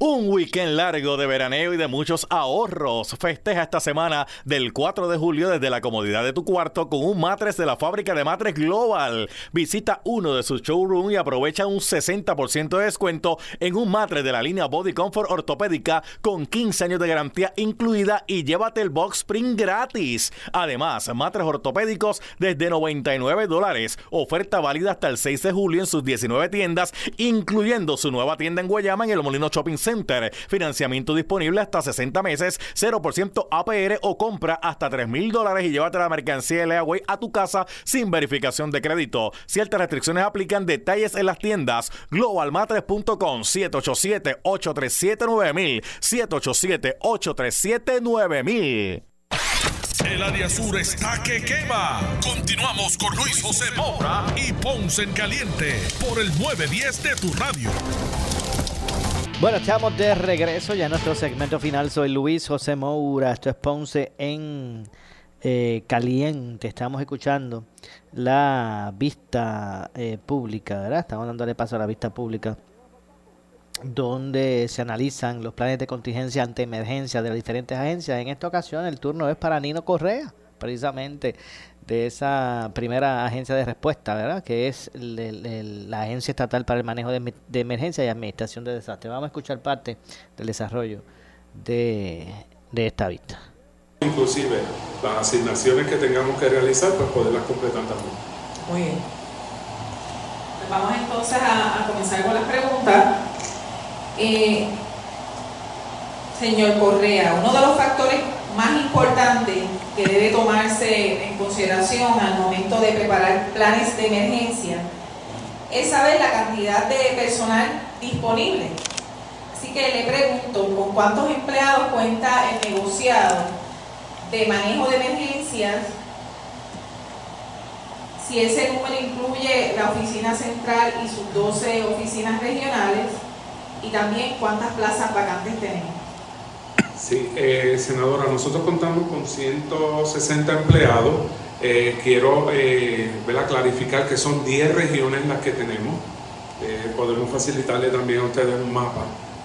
Un weekend largo de veraneo y de muchos ahorros. Festeja esta semana del 4 de julio desde la comodidad de tu cuarto con un matres de la fábrica de matres Global. Visita uno de sus showrooms y aprovecha un 60% de descuento en un matres de la línea Body Comfort ortopédica con 15 años de garantía incluida y llévate el box spring gratis. Además, matres ortopédicos desde 99 dólares. Oferta válida hasta el 6 de julio en sus 19 tiendas, incluyendo su nueva tienda en Guayama en el Molino Shopping Center. Financiamiento disponible hasta 60 meses, 0% APR o compra hasta 3 mil dólares y llévate la mercancía de Leaway a tu casa sin verificación de crédito. Ciertas restricciones aplican detalles en las tiendas. Globalmatres.com 787-837-9000 787-837-9000 El área sur está que quema. Continuamos con Luis José Moura y Ponce en Caliente por el 910 de tu radio. Bueno, estamos de regreso ya en nuestro segmento final. Soy Luis José Moura. Esto es Ponce en eh, Caliente. Estamos escuchando la vista eh, pública, ¿verdad? Estamos dándole paso a la vista pública donde se analizan los planes de contingencia ante emergencia de las diferentes agencias. En esta ocasión el turno es para Nino Correa, precisamente de esa primera agencia de respuesta, ¿verdad? Que es el- el- el- la Agencia Estatal para el Manejo de, Emergencia y Administración de Desastres. Vamos a escuchar parte del desarrollo de, de esta vista. Inclusive las asignaciones que tengamos que realizar, pues poderlas completar también. Muy bien. Pues Vamos entonces a, a comenzar con las preguntas. Eh, señor Correa, uno de los factores más importante que debe tomarse en consideración al momento de preparar planes de emergencia es saber la cantidad de personal disponible. Así que le pregunto, ¿con cuántos empleados cuenta el negociado de manejo de emergencias? Si ese número incluye la oficina central y sus 12 oficinas regionales, y también cuántas plazas vacantes tenemos. Sí, eh, senadora, nosotros contamos con 160 empleados. Eh, quiero eh, clarificar que son 10 regiones las que tenemos. Eh, podemos facilitarle también a ustedes un mapa,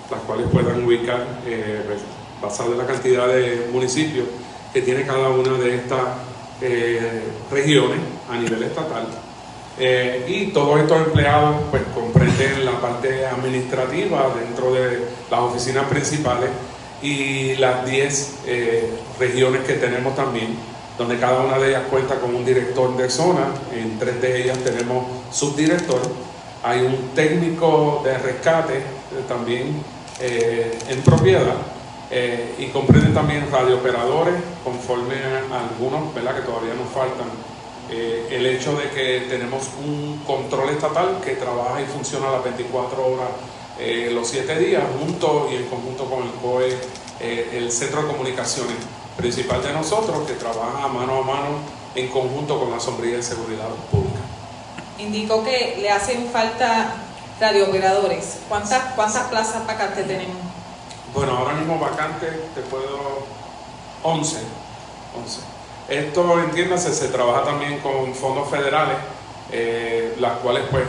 las cuales puedan ubicar basado en la cantidad de municipios que tiene cada una de estas regiones a nivel estatal. Y todos estos empleados pues comprenden la parte administrativa dentro de las oficinas principales y las 10 eh, regiones que tenemos también, donde cada una de ellas cuenta con un director de zona, en tres de ellas tenemos subdirector, hay un técnico de rescate eh, también en propiedad y comprenden también radiooperadores conforme a algunos ¿verdad? que todavía nos faltan. Eh, el hecho de que tenemos un control estatal que trabaja y funciona las 24 horas eh, los 7 días, junto y en conjunto con el COE, eh, el Centro de Comunicaciones principal de nosotros, que trabaja mano a mano en conjunto con la Sombrilla de Seguridad Pública. Indicó que le hacen falta radiooperadores. ¿Cuántas, cuántas plazas vacantes tenemos? Bueno, ahora mismo vacantes te puedo 11. 11. Esto, entiéndase, se trabaja también con fondos federales, eh, las cuales pues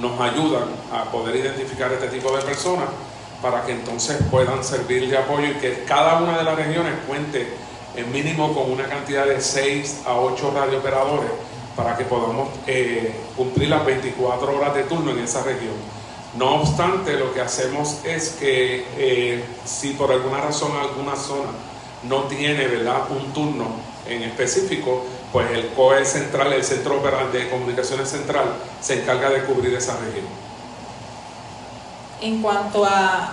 nos ayudan a poder identificar este tipo de personas para que entonces puedan servir de apoyo y que cada una de las regiones cuente en mínimo con una cantidad de 6 a 8 radiooperadores para que podamos eh, cumplir las 24 horas de turno en esa región. No obstante, lo que hacemos es que eh, si por alguna razón alguna zona no tiene ¿verdad? un turno en específico, pues el COE central, el Centro de Comunicaciones Central, se encarga de cubrir esa región. En cuanto a,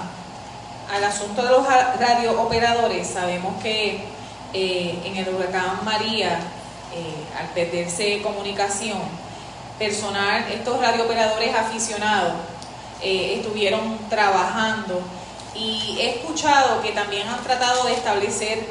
al asunto de los radiooperadores, sabemos que eh, en el huracán María, eh, al perderse comunicación, personal, estos radiooperadores aficionados eh, estuvieron trabajando y he escuchado que también han tratado de establecer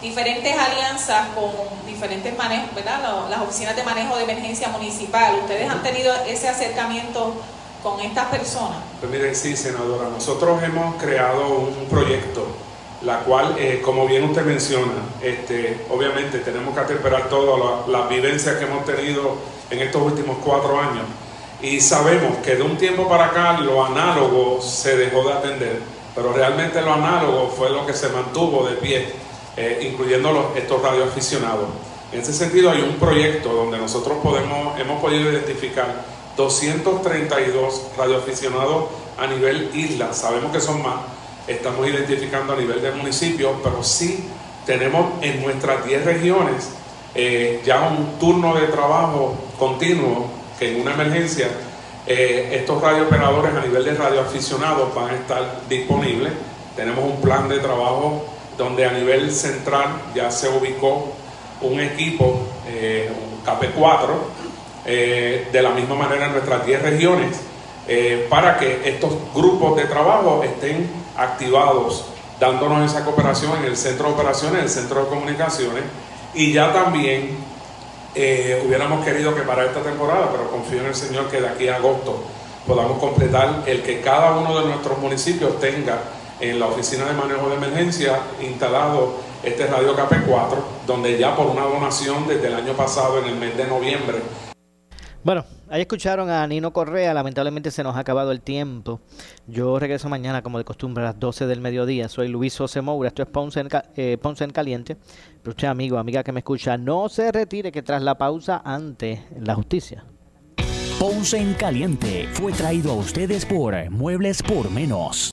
diferentes alianzas con diferentes manejos, ¿verdad? Las oficinas de manejo de emergencia municipal. ¿Ustedes han tenido ese acercamiento con estas personas? Pues miren, sí, senadora, nosotros hemos creado un proyecto, la cual, eh, como bien usted menciona, este, obviamente tenemos que atemperar todas las vivencias que hemos tenido en estos últimos cuatro años. Y sabemos que de un tiempo para acá lo análogo se dejó de atender, pero realmente lo análogo fue lo que se mantuvo de pie eh, incluyendo los, estos radioaficionados. En ese sentido hay un proyecto donde nosotros podemos, hemos podido identificar 232 radioaficionados a nivel isla, sabemos que son más, estamos identificando a nivel de municipio, pero sí tenemos en nuestras 10 regiones eh, ya un turno de trabajo continuo que en una emergencia eh, estos radiooperadores a nivel de radioaficionados van a estar disponibles. Tenemos un plan de trabajo donde a nivel central ya se ubicó un equipo, eh, un KP4, eh, de la misma manera en nuestras 10 regiones, eh, para que estos grupos de trabajo estén activados, dándonos esa cooperación en el centro de operaciones, en el centro de comunicaciones, y ya también hubiéramos querido que para esta temporada, pero confío en el Señor que de aquí a agosto podamos completar el que cada uno de nuestros municipios tenga en la oficina de manejo de emergencia instalado este radio KP4, donde ya por una donación desde el año pasado, en el mes de noviembre. Bueno, ahí escucharon a Nino Correa, lamentablemente se nos ha acabado el tiempo. Yo regreso mañana como de costumbre a las 12 del mediodía. Soy Luis José Moura, esto es Ponce en, eh, Ponce en Caliente. Pero usted, amigo, amiga que me escucha, no se retire que tras la pausa ante la justicia. Ponce en Caliente fue traído a ustedes por Muebles por Menos.